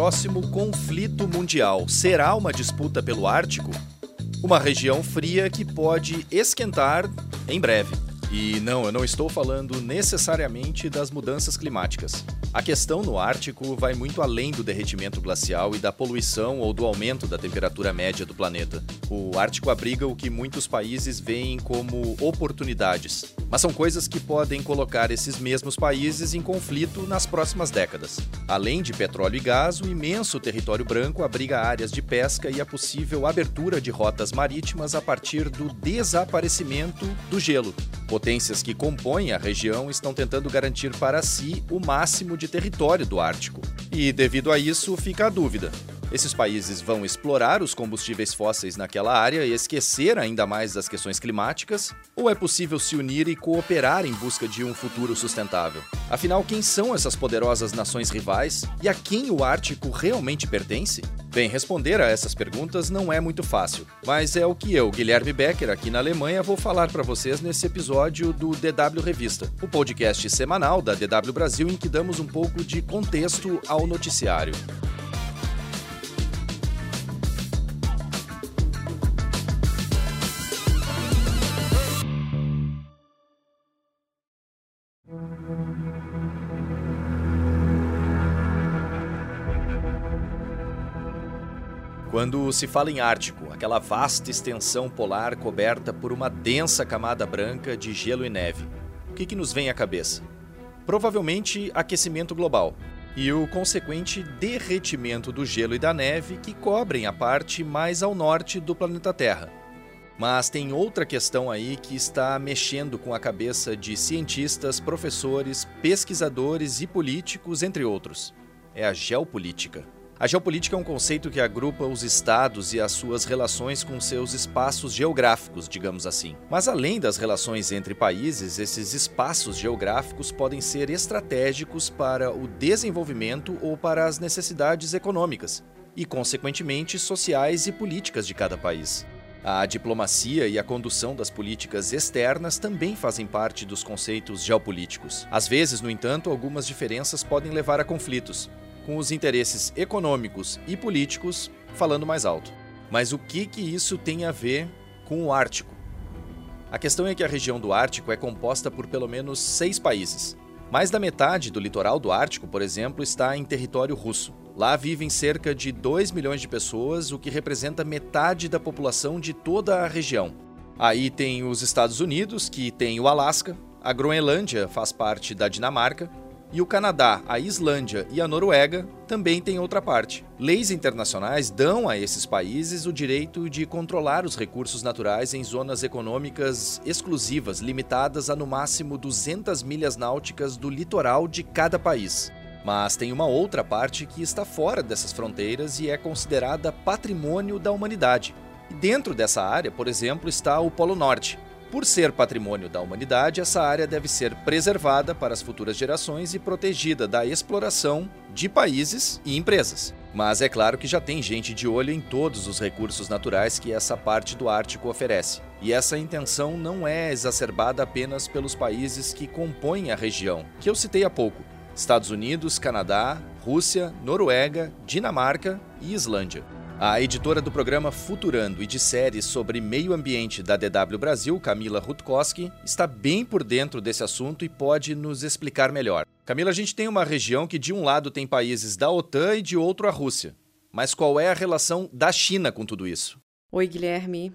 próximo conflito mundial será uma disputa pelo Ártico? Uma região fria que pode esquentar em breve. E não, eu não estou falando necessariamente das mudanças climáticas. A questão no Ártico vai muito além do derretimento glacial e da poluição ou do aumento da temperatura média do planeta. O Ártico abriga o que muitos países veem como oportunidades, mas são coisas que podem colocar esses mesmos países em conflito nas próximas décadas. Além de petróleo e gás, o imenso território branco abriga áreas de pesca e a possível abertura de rotas marítimas a partir do desaparecimento do gelo. Potências que compõem a região estão tentando garantir para si o máximo de território do Ártico. E devido a isso, fica a dúvida: esses países vão explorar os combustíveis fósseis naquela área e esquecer ainda mais das questões climáticas? Ou é possível se unir e cooperar em busca de um futuro sustentável? Afinal, quem são essas poderosas nações rivais e a quem o Ártico realmente pertence? Bem, responder a essas perguntas não é muito fácil, mas é o que eu, Guilherme Becker, aqui na Alemanha, vou falar para vocês nesse episódio do DW Revista, o podcast semanal da DW Brasil em que damos um pouco de contexto ao noticiário. Quando se fala em Ártico, aquela vasta extensão polar coberta por uma densa camada branca de gelo e neve, o que, que nos vem à cabeça? Provavelmente aquecimento global e o consequente derretimento do gelo e da neve que cobrem a parte mais ao norte do planeta Terra. Mas tem outra questão aí que está mexendo com a cabeça de cientistas, professores, pesquisadores e políticos, entre outros. É a geopolítica. A geopolítica é um conceito que agrupa os estados e as suas relações com seus espaços geográficos, digamos assim. Mas além das relações entre países, esses espaços geográficos podem ser estratégicos para o desenvolvimento ou para as necessidades econômicas e, consequentemente, sociais e políticas de cada país. A diplomacia e a condução das políticas externas também fazem parte dos conceitos geopolíticos. Às vezes, no entanto, algumas diferenças podem levar a conflitos, com os interesses econômicos e políticos falando mais alto. Mas o que, que isso tem a ver com o Ártico? A questão é que a região do Ártico é composta por pelo menos seis países. Mais da metade do litoral do Ártico, por exemplo, está em território russo. Lá vivem cerca de 2 milhões de pessoas, o que representa metade da população de toda a região. Aí tem os Estados Unidos, que tem o Alasca, a Groenlândia faz parte da Dinamarca, e o Canadá, a Islândia e a Noruega também têm outra parte. Leis internacionais dão a esses países o direito de controlar os recursos naturais em zonas econômicas exclusivas, limitadas a no máximo 200 milhas náuticas do litoral de cada país. Mas tem uma outra parte que está fora dessas fronteiras e é considerada patrimônio da humanidade. E dentro dessa área, por exemplo, está o Polo Norte, por ser patrimônio da humanidade, essa área deve ser preservada para as futuras gerações e protegida da exploração de países e empresas. Mas é claro que já tem gente de olho em todos os recursos naturais que essa parte do Ártico oferece. E essa intenção não é exacerbada apenas pelos países que compõem a região, que eu citei há pouco: Estados Unidos, Canadá, Rússia, Noruega, Dinamarca e Islândia. A editora do programa Futurando e de séries sobre meio ambiente da DW Brasil, Camila Rutkowski, está bem por dentro desse assunto e pode nos explicar melhor. Camila, a gente tem uma região que de um lado tem países da OTAN e de outro a Rússia. Mas qual é a relação da China com tudo isso? Oi, Guilherme.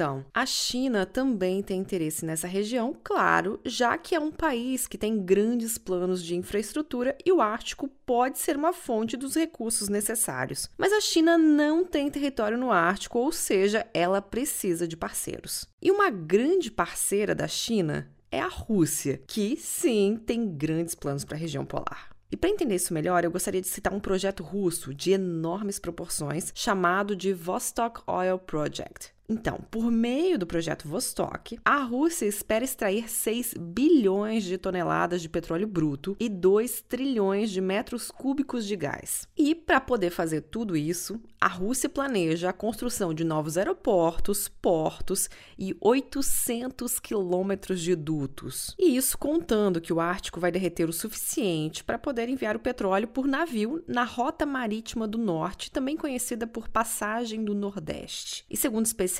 Então, a China também tem interesse nessa região, claro, já que é um país que tem grandes planos de infraestrutura e o Ártico pode ser uma fonte dos recursos necessários. Mas a China não tem território no Ártico, ou seja, ela precisa de parceiros. E uma grande parceira da China é a Rússia, que sim tem grandes planos para a região polar. E para entender isso melhor, eu gostaria de citar um projeto russo de enormes proporções chamado de Vostok Oil Project. Então, por meio do projeto Vostok, a Rússia espera extrair 6 bilhões de toneladas de petróleo bruto e 2 trilhões de metros cúbicos de gás. E para poder fazer tudo isso, a Rússia planeja a construção de novos aeroportos, portos e 800 quilômetros de dutos. E isso contando que o Ártico vai derreter o suficiente para poder enviar o petróleo por navio na Rota Marítima do Norte, também conhecida por Passagem do Nordeste. E segundo especialistas,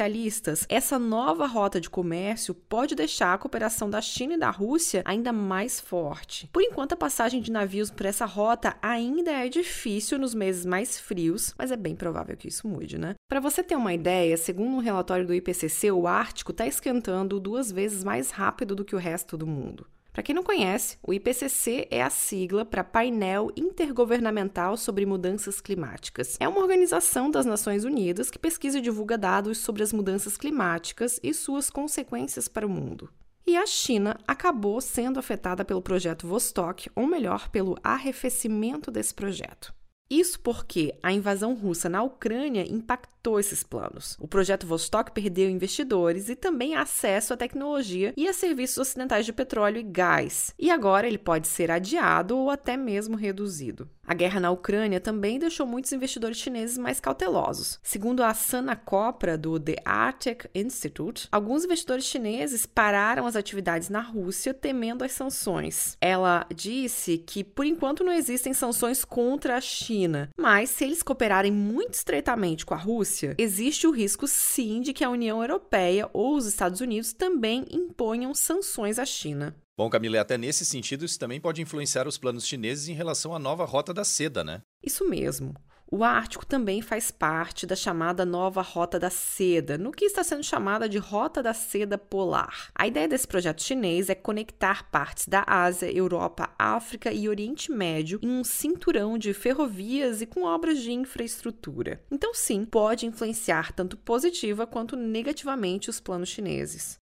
essa nova rota de comércio pode deixar a cooperação da China e da Rússia ainda mais forte. Por enquanto, a passagem de navios por essa rota ainda é difícil nos meses mais frios, mas é bem provável que isso mude, né? Para você ter uma ideia, segundo um relatório do IPCC, o Ártico está esquentando duas vezes mais rápido do que o resto do mundo. Para quem não conhece, o IPCC é a sigla para Painel Intergovernamental sobre Mudanças Climáticas. É uma organização das Nações Unidas que pesquisa e divulga dados sobre as mudanças climáticas e suas consequências para o mundo. E a China acabou sendo afetada pelo projeto Vostok, ou melhor, pelo arrefecimento desse projeto. Isso porque a invasão russa na Ucrânia impactou esses planos. O projeto Vostok perdeu investidores e também acesso à tecnologia e a serviços ocidentais de petróleo e gás. E agora ele pode ser adiado ou até mesmo reduzido. A guerra na Ucrânia também deixou muitos investidores chineses mais cautelosos. Segundo a Sana Copra, do The Arctic Institute, alguns investidores chineses pararam as atividades na Rússia temendo as sanções. Ela disse que, por enquanto, não existem sanções contra a China, mas se eles cooperarem muito estreitamente com a Rússia, existe o risco sim de que a União Europeia ou os Estados Unidos também imponham sanções à China. Bom, Camila, até nesse sentido, isso também pode influenciar os planos chineses em relação à nova rota da seda, né? Isso mesmo. O Ártico também faz parte da chamada nova Rota da Seda, no que está sendo chamada de Rota da Seda Polar. A ideia desse projeto chinês é conectar partes da Ásia, Europa, África e Oriente Médio em um cinturão de ferrovias e com obras de infraestrutura. Então, sim, pode influenciar tanto positiva quanto negativamente os planos chineses.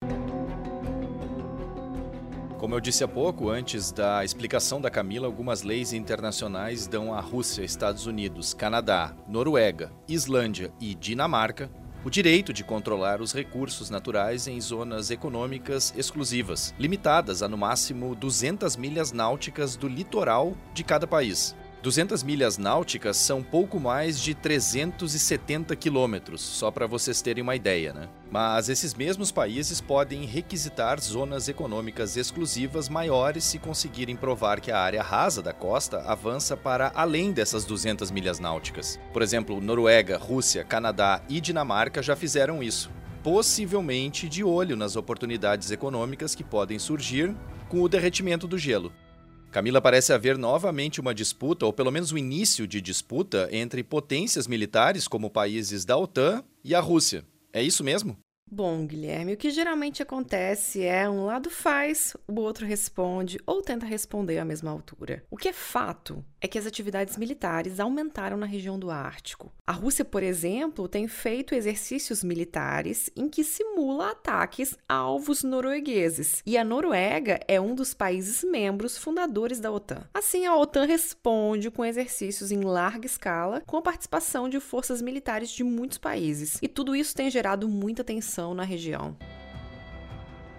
Como eu disse há pouco, antes da explicação da Camila, algumas leis internacionais dão à Rússia, Estados Unidos, Canadá, Noruega, Islândia e Dinamarca o direito de controlar os recursos naturais em zonas econômicas exclusivas, limitadas a no máximo 200 milhas náuticas do litoral de cada país. 200 milhas náuticas são pouco mais de 370 quilômetros, só para vocês terem uma ideia, né? Mas esses mesmos países podem requisitar zonas econômicas exclusivas maiores se conseguirem provar que a área rasa da costa avança para além dessas 200 milhas náuticas. Por exemplo, Noruega, Rússia, Canadá e Dinamarca já fizeram isso, possivelmente de olho nas oportunidades econômicas que podem surgir com o derretimento do gelo. Camila parece haver novamente uma disputa, ou pelo menos o início de disputa, entre potências militares como países da OTAN e a Rússia. É isso mesmo? Bom, Guilherme, o que geralmente acontece é um lado faz, o outro responde ou tenta responder à mesma altura. O que é fato é que as atividades militares aumentaram na região do Ártico. A Rússia, por exemplo, tem feito exercícios militares em que simula ataques a alvos noruegueses, e a Noruega é um dos países membros fundadores da OTAN. Assim, a OTAN responde com exercícios em larga escala, com a participação de forças militares de muitos países, e tudo isso tem gerado muita tensão na região.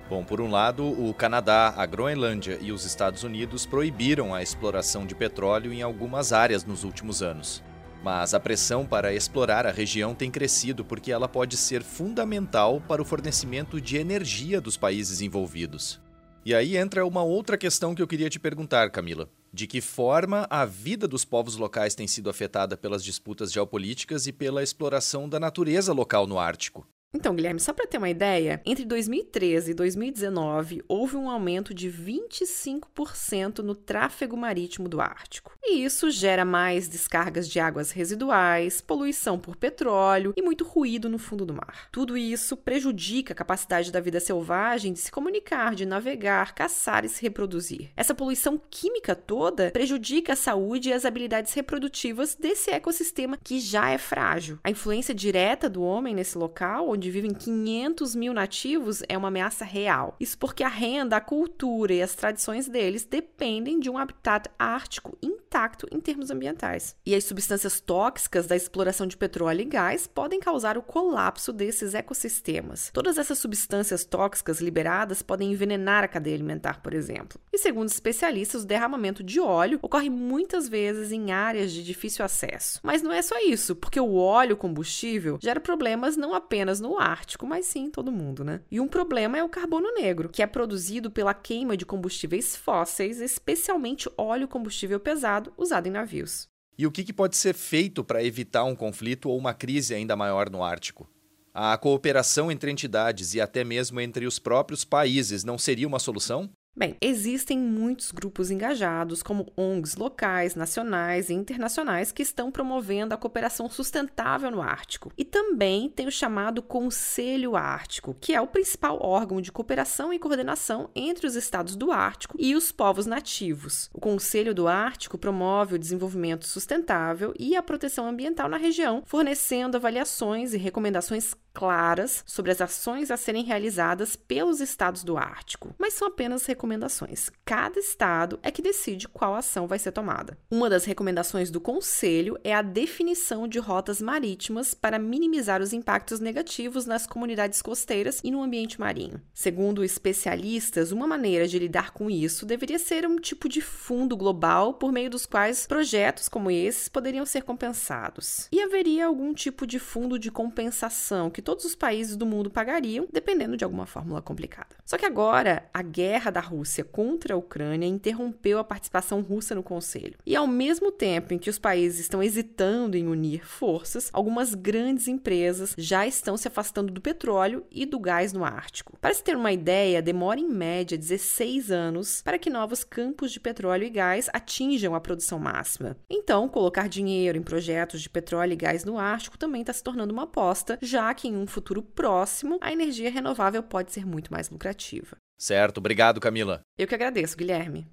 Bom, por um lado, o Canadá, a Groenlândia e os Estados Unidos proibiram a exploração de petróleo em algumas áreas nos últimos anos. Mas a pressão para explorar a região tem crescido porque ela pode ser fundamental para o fornecimento de energia dos países envolvidos. E aí entra uma outra questão que eu queria te perguntar, Camila. De que forma a vida dos povos locais tem sido afetada pelas disputas geopolíticas e pela exploração da natureza local no Ártico? Então, Guilherme, só para ter uma ideia, entre 2013 e 2019 houve um aumento de 25% no tráfego marítimo do Ártico. E isso gera mais descargas de águas residuais, poluição por petróleo e muito ruído no fundo do mar. Tudo isso prejudica a capacidade da vida selvagem de se comunicar, de navegar, caçar e se reproduzir. Essa poluição química toda prejudica a saúde e as habilidades reprodutivas desse ecossistema que já é frágil. A influência direta do homem nesse local, onde onde vivem 500 mil nativos é uma ameaça real. Isso porque a renda, a cultura e as tradições deles dependem de um habitat ártico intacto em termos ambientais. E as substâncias tóxicas da exploração de petróleo e gás podem causar o colapso desses ecossistemas. Todas essas substâncias tóxicas liberadas podem envenenar a cadeia alimentar, por exemplo. E segundo especialistas, o derramamento de óleo ocorre muitas vezes em áreas de difícil acesso. Mas não é só isso, porque o óleo combustível gera problemas não apenas no Ártico, mas sim em todo mundo, né? E um problema é o carbono negro, que é produzido pela queima de combustíveis fósseis, especialmente óleo combustível pesado usado em navios. E o que pode ser feito para evitar um conflito ou uma crise ainda maior no Ártico? A cooperação entre entidades e até mesmo entre os próprios países não seria uma solução? Bem, existem muitos grupos engajados, como ONGs locais, nacionais e internacionais, que estão promovendo a cooperação sustentável no Ártico. E também tem o chamado Conselho Ártico, que é o principal órgão de cooperação e coordenação entre os estados do Ártico e os povos nativos. O Conselho do Ártico promove o desenvolvimento sustentável e a proteção ambiental na região, fornecendo avaliações e recomendações claras sobre as ações a serem realizadas pelos estados do Ártico, mas são apenas recomendações. Cada estado é que decide qual ação vai ser tomada. Uma das recomendações do Conselho é a definição de rotas marítimas para minimizar os impactos negativos nas comunidades costeiras e no ambiente marinho. Segundo especialistas, uma maneira de lidar com isso deveria ser um tipo de fundo global por meio dos quais projetos como esses poderiam ser compensados. E haveria algum tipo de fundo de compensação que todos os países do mundo pagariam, dependendo de alguma fórmula complicada. Só que agora, a guerra da Rússia contra a Ucrânia interrompeu a participação russa no Conselho. E ao mesmo tempo em que os países estão hesitando em unir forças, algumas grandes empresas já estão se afastando do petróleo e do gás no Ártico. Para se ter uma ideia, demora em média 16 anos para que novos campos de petróleo e gás atinjam a produção máxima. Então, colocar dinheiro em projetos de petróleo e gás no Ártico também está se tornando uma aposta, já que em um futuro próximo, a energia renovável pode ser muito mais lucrativa. Certo, obrigado, Camila. Eu que agradeço, Guilherme.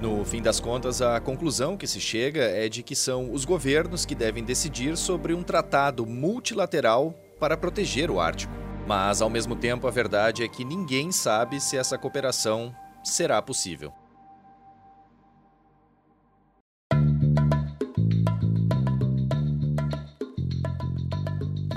No fim das contas, a conclusão que se chega é de que são os governos que devem decidir sobre um tratado multilateral para proteger o Ártico. Mas, ao mesmo tempo, a verdade é que ninguém sabe se essa cooperação será possível.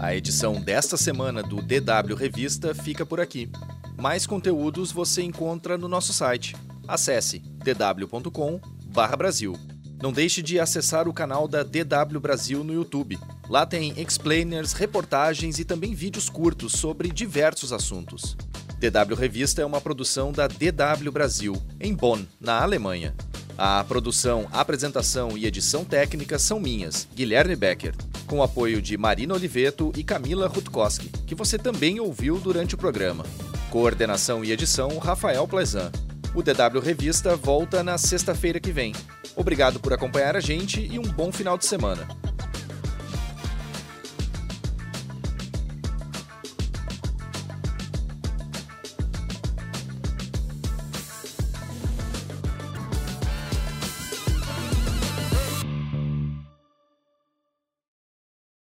A edição desta semana do DW Revista fica por aqui. Mais conteúdos você encontra no nosso site. Acesse dw.com/brasil. Não deixe de acessar o canal da DW Brasil no YouTube. Lá tem explainers, reportagens e também vídeos curtos sobre diversos assuntos. DW Revista é uma produção da DW Brasil, em Bonn, na Alemanha. A produção, apresentação e edição técnica são minhas, Guilherme Becker com o apoio de Marina Oliveto e Camila Rutkowski, que você também ouviu durante o programa. Coordenação e edição Rafael Plezan. O DW Revista volta na sexta-feira que vem. Obrigado por acompanhar a gente e um bom final de semana.